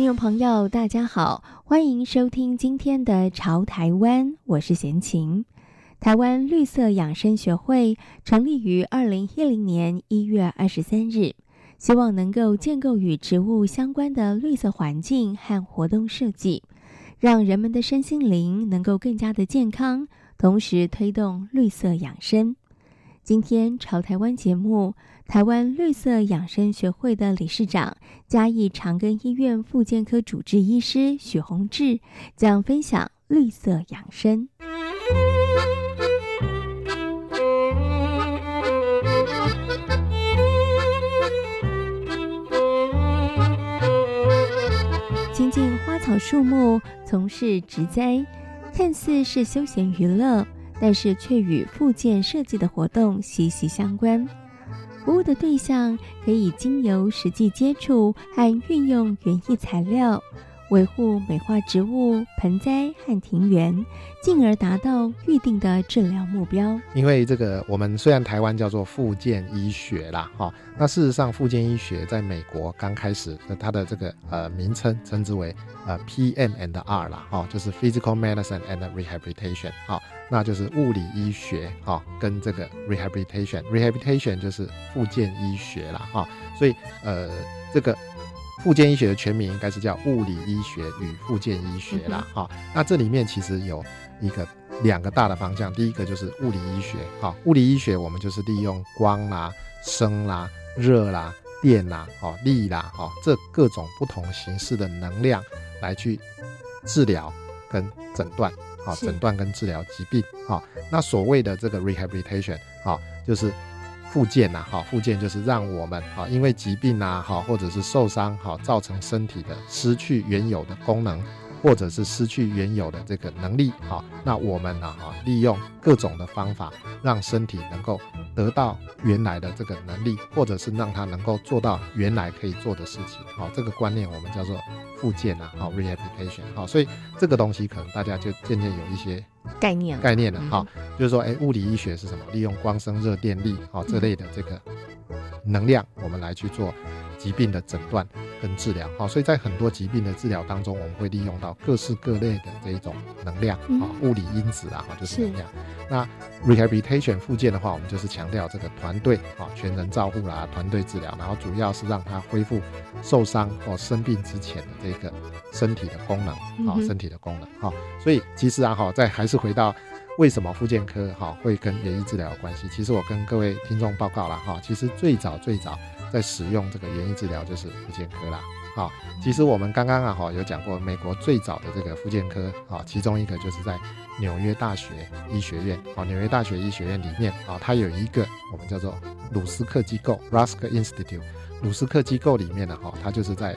听众朋友，大家好，欢迎收听今天的《潮台湾》，我是闲情。台湾绿色养生学会成立于二零一零年一月二十三日，希望能够建构与植物相关的绿色环境和活动设计，让人们的身心灵能够更加的健康，同时推动绿色养生。今天《潮台湾》节目。台湾绿色养生学会的理事长、嘉义长庚医院复健科主治医师许宏志将分享绿色养生。亲近花草树木，从事植栽，看似是休闲娱乐，但是却与复健设计的活动息息相关。服务的对象可以经由实际接触和运用园艺材料，维护美化植物、盆栽和庭园，进而达到预定的治疗目标。因为这个，我们虽然台湾叫做复健医学啦，哈，那事实上复健医学在美国刚开始，它的这个呃名称称之为呃 PM and R 啦，哈，就是 Physical Medicine and Rehabilitation，哈。那就是物理医学哈，跟这个 rehabilitation，rehabilitation 就是复健医学啦哈，所以呃，这个复健医学的全名应该是叫物理医学与复健医学啦哈。那这里面其实有一个两个大的方向，第一个就是物理医学哈，物理医学我们就是利用光啦、声啦、热啦、电啦、哈力啦哈，这各种不同形式的能量来去治疗跟诊断。好，诊断跟治疗疾病。好，那所谓的这个 rehabilitation，好，就是附件呐。好，附件就是让我们好，因为疾病呐，好，或者是受伤，好，造成身体的失去原有的功能。或者是失去原有的这个能力，好，那我们呢，哈，利用各种的方法，让身体能够得到原来的这个能力，或者是让它能够做到原来可以做的事情，好，这个观念我们叫做复健啊，好，rehabilitation，好，所以这个东西可能大家就渐渐有一些概念概念了，哈，就是说，哎，物理医学是什么？利用光、声、热、电力，好，这类的这个能量，我们来去做疾病的诊断。跟治疗，好，所以在很多疾病的治疗当中，我们会利用到各式各类的这一种能量，啊、嗯，物理因子啊，哈，就是能量。那 rehabilitation 复健的话，我们就是强调这个团队，啊，全人照护啦，团队治疗，然后主要是让他恢复受伤或生病之前的这个身体的功能，啊，身体的功能，哈。所以其实啊，哈，在还是回到为什么复健科哈会跟免疫治疗有关系？其实我跟各位听众报告了哈，其实最早最早。在使用这个原因治疗就是复健科啦，好，其实我们刚刚啊哈有讲过，美国最早的这个复健科啊，其中一个就是在纽约大学医学院，啊，纽约大学医学院里面啊，它有一个我们叫做鲁斯克机构 （Rusk Institute），鲁斯克机构里面呢哈，它就是在。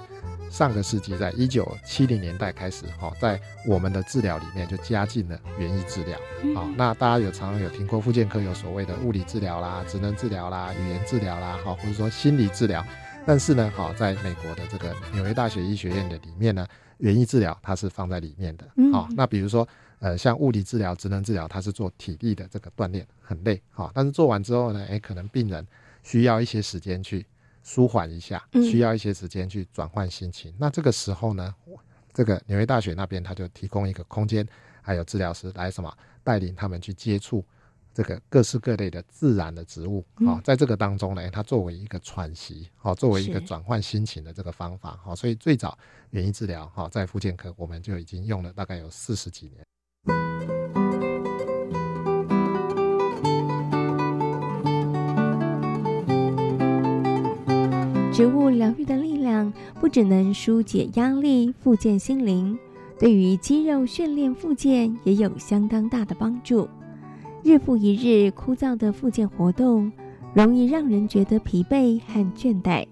上个世纪，在一九七零年代开始，哈，在我们的治疗里面就加进了园艺治疗。好，那大家有常常有听过复健科有所谓的物理治疗啦、职能治疗啦、语言治疗啦，哈，或者说心理治疗。但是呢，好，在美国的这个纽约大学医学院的里面呢，园艺治疗它是放在里面的。好，那比如说，呃，像物理治疗、职能治疗，它是做体力的这个锻炼，很累，哈。但是做完之后呢，哎，可能病人需要一些时间去。舒缓一下，需要一些时间去转换心情。嗯。那这个时候呢，这个纽约大学那边他就提供一个空间，还有治疗师来什么带领他们去接触这个各式各类的自然的植物。好，在这个当中呢，它作为一个喘息，好，作为一个转换心情的这个方法。好，所以最早园艺治疗，哈，在复健科我们就已经用了大概有四十几年。植物疗愈的力量不只能纾解压力、复健心灵，对于肌肉训练复健也有相当大的帮助。日复一日枯燥的复健活动，容易让人觉得疲惫和倦怠，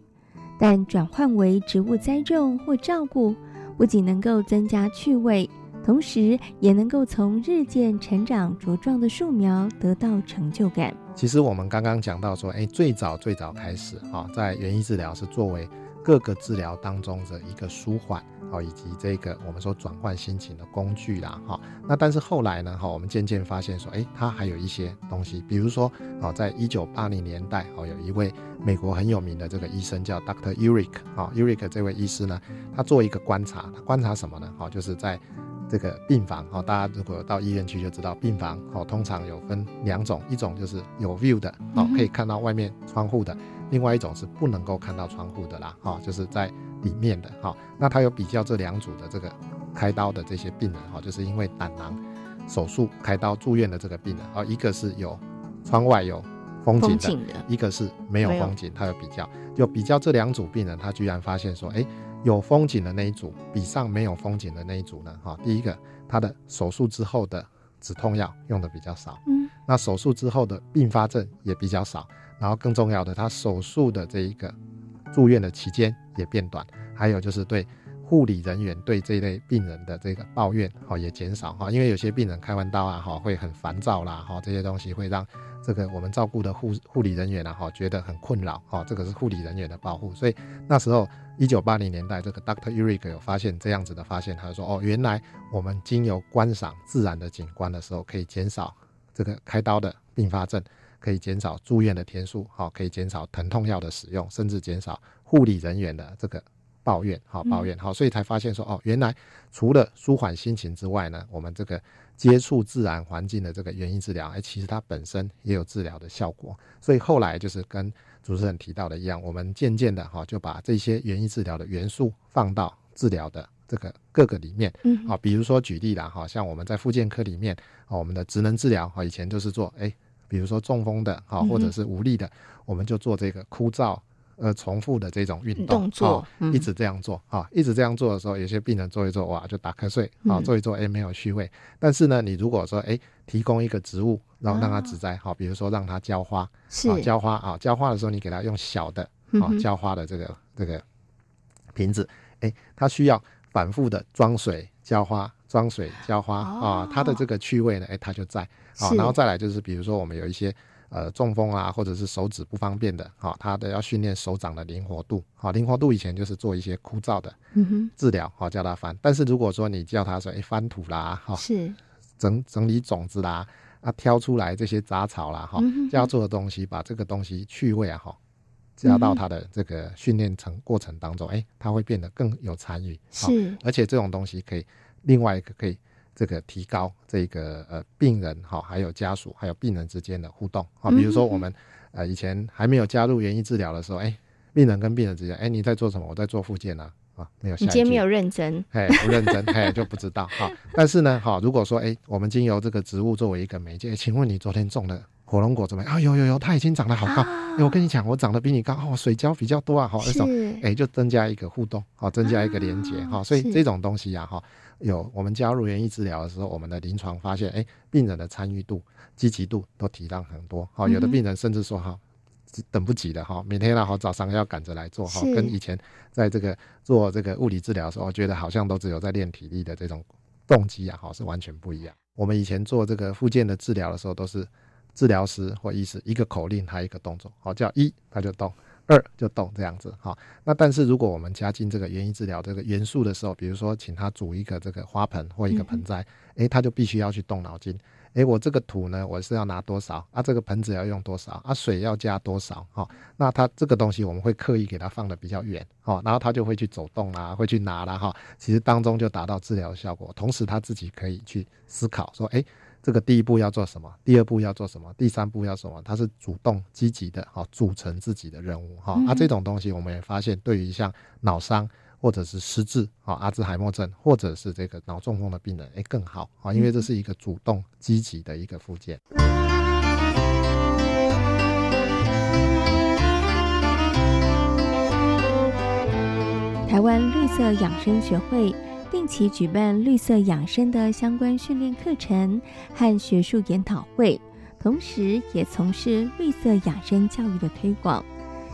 但转换为植物栽种或照顾，不仅能够增加趣味，同时也能够从日渐成长茁壮的树苗得到成就感。其实我们刚刚讲到说，哎，最早最早开始啊，在园艺治疗是作为各个治疗当中的一个舒缓。好，以及这个我们说转换心情的工具啦，哈，那但是后来呢，哈，我们渐渐发现说，哎，它还有一些东西，比如说，啊，在一九八零年代，哦，有一位美国很有名的这个医生叫 Doctor Urich，啊，Urich 这位医师呢，他做一个观察，他观察什么呢？哈，就是在这个病房，哈，大家如果到医院去就知道，病房，哦，通常有分两种，一种就是有 view 的，哦，可以看到外面窗户的，另外一种是不能够看到窗户的啦，哈，就是在。里面的哈，那他有比较这两组的这个开刀的这些病人哈，就是因为胆囊手术开刀住院的这个病人哦，一个是有窗外有风景的，景的一个是没有风景，他有比较，就比较这两组病人，他居然发现说，哎，有风景的那一组比上没有风景的那一组呢，哈，第一个他的手术之后的止痛药用的比较少，嗯，那手术之后的并发症也比较少，然后更重要的，他手术的这一个。住院的期间也变短，还有就是对护理人员对这一类病人的这个抱怨哈也减少哈，因为有些病人开完刀啊哈会很烦躁啦哈，这些东西会让这个我们照顾的护护理人员啊哈觉得很困扰哈，这个是护理人员的保护，所以那时候一九八零年代这个 Doctor Urich 有发现这样子的发现，他说哦，原来我们经由观赏自然的景观的时候，可以减少这个开刀的并发症。可以减少住院的天数，好，可以减少疼痛药的使用，甚至减少护理人员的这个抱怨，好抱怨，好，所以才发现说，哦，原来除了舒缓心情之外呢，我们这个接触自然环境的这个园艺治疗，哎，其实它本身也有治疗的效果。所以后来就是跟主持人提到的一样，我们渐渐的哈，就把这些原因治疗的元素放到治疗的这个各个里面，嗯，好，比如说举例啦，哈，像我们在复健科里面，我们的职能治疗，哈，以前就是做，哎。比如说中风的哈，或者是无力的，嗯、我们就做这个枯燥呃重复的这种运动动作，一直这样做哈，一直这样做的时候，有些病人做一做哇就打瞌睡啊，做一做哎没有趣味。但是呢，你如果说哎提供一个植物，然后让它植栽好，比如说让它浇花，是浇花啊，浇花的时候你给它用小的啊浇花的这个这个瓶子，哎，它需要反复的装水浇花。装水浇花啊，它的这个趣味呢，哎，它就在啊。然后再来就是，比如说我们有一些呃中风啊，或者是手指不方便的，哈，他的要训练手掌的灵活度，好，灵活度以前就是做一些枯燥的治疗，哈，叫他翻。但是如果说你叫他说，哎，翻土啦，哈，是整整理种子啦，啊，挑出来这些杂草啦，哈，要做的东西，把这个东西趣味啊，哈，加到他的这个训练程过程当中，哎，他会变得更有参与，是，而且这种东西可以。另外一个可以这个提高这个呃病人哈，还有家属还有病人之间的互动啊，比如说我们呃以前还没有加入园艺治疗的时候，哎，病人跟病人之间，哎，你在做什么？我在做复健啊，啊，没有下。你今天没有认真，哎，不认真，哎，就不知道哈。但是呢，哈，如果说哎，我们经由这个植物作为一个媒介，请问你昨天种的火龙果怎么样？啊，有有有，它已经长得好高。哎，我跟你讲，我长得比你高哦，水胶比较多啊，好，那种哎，就增加一个互动，好，增加一个连接哈。所以这种东西呀，哈。有我们加入园艺治疗的时候，我们的临床发现，哎，病人的参与度、积极度都提高很多。好，有的病人甚至说哈，等不及了哈，每天呢好早上要赶着来做哈，跟以前在这个做这个物理治疗的时候，我觉得好像都只有在练体力的这种动机啊，哈，是完全不一样。我们以前做这个复健的治疗的时候，都是治疗师或医师一个口令，还有一个动作，好，叫一他就动。二就动这样子哈，那但是如果我们加进这个园艺治疗这个元素的时候，比如说请他煮一个这个花盆或一个盆栽，哎，他就必须要去动脑筋，哎，我这个土呢，我是要拿多少啊？这个盆子要用多少啊？水要加多少？哈，那他这个东西我们会刻意给他放的比较远，哈，然后他就会去走动啦，会去拿啦，哈，其实当中就达到治疗效果，同时他自己可以去思考说，哎。这个第一步要做什么？第二步要做什么？第三步要什么？它是主动积极的，哈，组成自己的任务，哈、嗯。啊，这种东西我们也发现，对于像脑伤或者是失智，哈，阿兹海默症或者是这个脑中风的病人，哎，更好，啊，因为这是一个主动积极的一个复健。台湾绿色养生学会。定期举办绿色养生的相关训练课程和学术研讨会，同时也从事绿色养生教育的推广。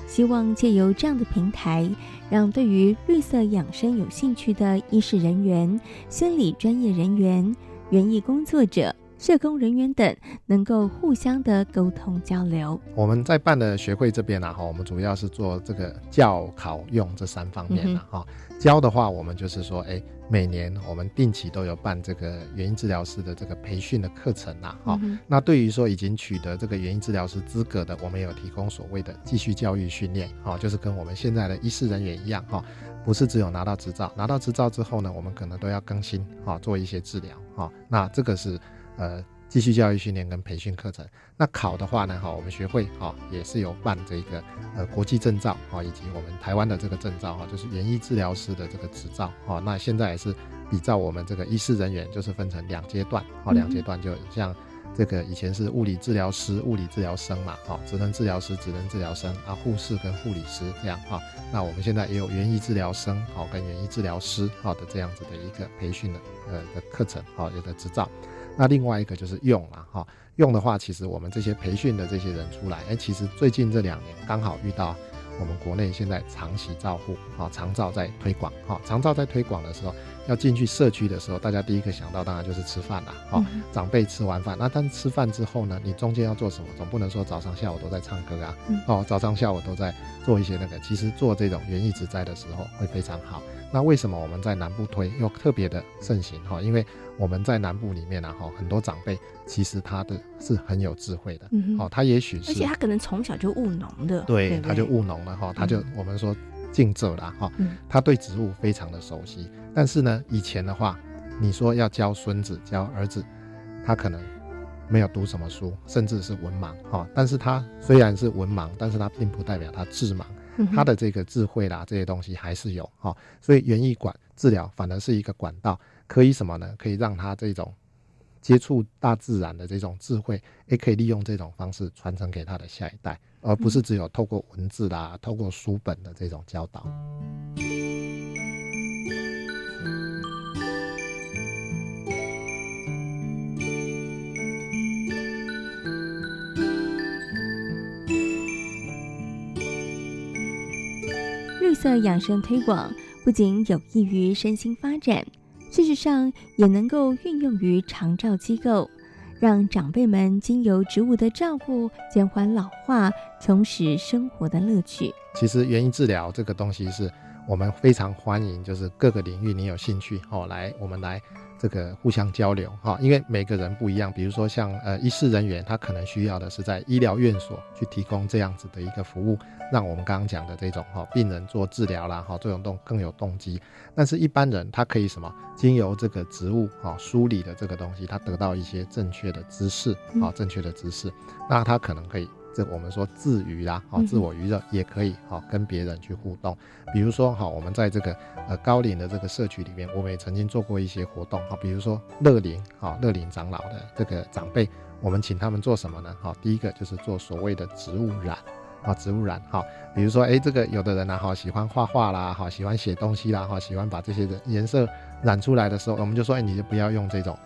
希望借由这样的平台，让对于绿色养生有兴趣的医师人员、心理专业人员、园艺工作者、社工人员等，能够互相的沟通交流。我们在办的学会这边呢，哈，我们主要是做这个教、考、用这三方面的哈。教的话，我们就是说，哎。每年我们定期都有办这个原因治疗师的这个培训的课程呐，哈、嗯。那对于说已经取得这个原因治疗师资格的，我们有提供所谓的继续教育训练，哈，就是跟我们现在的医师人员一样，哈，不是只有拿到执照，拿到执照之后呢，我们可能都要更新，哈，做一些治疗，哈。那这个是呃。继续教育训练跟培训课程，那考的话呢，哈，我们学会哈也是有办这个呃国际证照啊，以及我们台湾的这个证照哈，就是园艺治疗师的这个执照哈。那现在也是比照我们这个医师人员，就是分成两阶段啊，两阶段就像这个以前是物理治疗师、物理治疗生嘛，哈，职能治疗师、职能治疗生啊，护士跟护理师这样哈。那我们现在也有园艺治疗生好跟园艺治疗师好的这样子的一个培训的呃的课程好，有的执照。那另外一个就是用了哈，用的话，其实我们这些培训的这些人出来，哎，其实最近这两年刚好遇到我们国内现在长期照护啊，长照在推广哈，长照在推广的时候，要进去社区的时候，大家第一个想到当然就是吃饭啦，哈，长辈吃完饭，那但吃饭之后呢，你中间要做什么？总不能说早上下午都在唱歌啊，哦，早上下午都在做一些那个，其实做这种园艺植栽的时候会非常好。那为什么我们在南部推又特别的盛行哈？因为我们在南部里面呢，哈，很多长辈其实他的是很有智慧的，哦、嗯，他也许是，而且他可能从小就务农的，对，对对他就务农了哈，他就我们说种植啦哈，他对植物非常的熟悉。但是呢，以前的话，你说要教孙子教儿子，他可能没有读什么书，甚至是文盲哈。但是他虽然是文盲，但是他并不代表他智盲。他的这个智慧啦，这些东西还是有哈，所以园艺馆治疗反而是一个管道，可以什么呢？可以让他这种接触大自然的这种智慧，也可以利用这种方式传承给他的下一代，而不是只有透过文字啦、透过书本的这种教导。绿色养生推广不仅有益于身心发展，事实上也能够运用于长照机构，让长辈们经由植物的照顾，减缓老化，重拾生活的乐趣。其实园艺治疗这个东西是我们非常欢迎，就是各个领域你有兴趣哦，来我们来。这个互相交流哈，因为每个人不一样。比如说像呃医师人员，他可能需要的是在医疗院所去提供这样子的一个服务，让我们刚刚讲的这种哈病人做治疗啦哈，这种动更有动机。但是一般人他可以什么？经由这个植物哈梳理的这个东西，他得到一些正确的知识啊，正确的知识，那他可能可以。这我们说自娱啦，好，自我娱乐也可以，好，跟别人去互动。比如说，好，我们在这个呃高龄的这个社区里面，我们也曾经做过一些活动，好，比如说乐龄，好，乐龄长老的这个长辈，我们请他们做什么呢？好，第一个就是做所谓的植物染，啊，植物染，哈，比如说，哎，这个有的人呢，哈喜欢画画啦，哈喜欢写东西啦，哈喜欢把这些的颜色染出来的时候，我们就说，哎，你就不要用这种。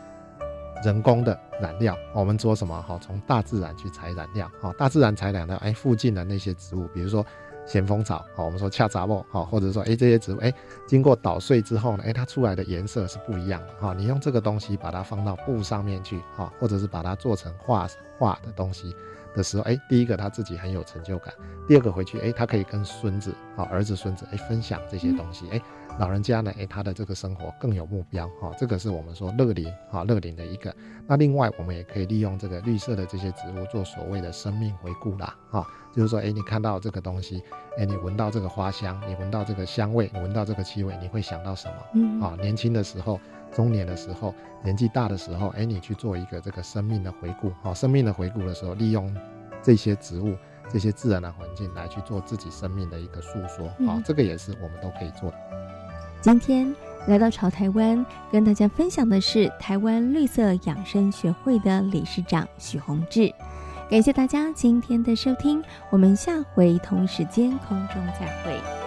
人工的染料，我们做什么？哈，从大自然去采染料，哈，大自然采染料，哎，附近的那些植物，比如说咸丰草，好，我们说恰杂木，好，或者说，哎，这些植物，哎，经过捣碎之后呢，哎，它出来的颜色是不一样的，哈，你用这个东西把它放到布上面去，哈，或者是把它做成画画的东西的时候，哎，第一个他自己很有成就感，第二个回去，哎，他可以跟孙子，好，儿子孙子，哎，分享这些东西，哎。老人家呢，诶，他的这个生活更有目标哈，这个是我们说乐龄哈，乐龄的一个。那另外，我们也可以利用这个绿色的这些植物做所谓的生命回顾啦哈，就是说，诶，你看到这个东西，诶，你闻到这个花香，你闻到这个香味，你闻到这个气味，你会想到什么？嗯，啊，年轻的时候，中年的时候，年纪大的时候，诶，你去做一个这个生命的回顾哈，生命的回顾的时候，利用这些植物、这些自然的环境来去做自己生命的一个诉说啊，这个也是我们都可以做的。今天来到潮台湾，跟大家分享的是台湾绿色养生学会的理事长许宏志。感谢大家今天的收听，我们下回同一时间空中再会。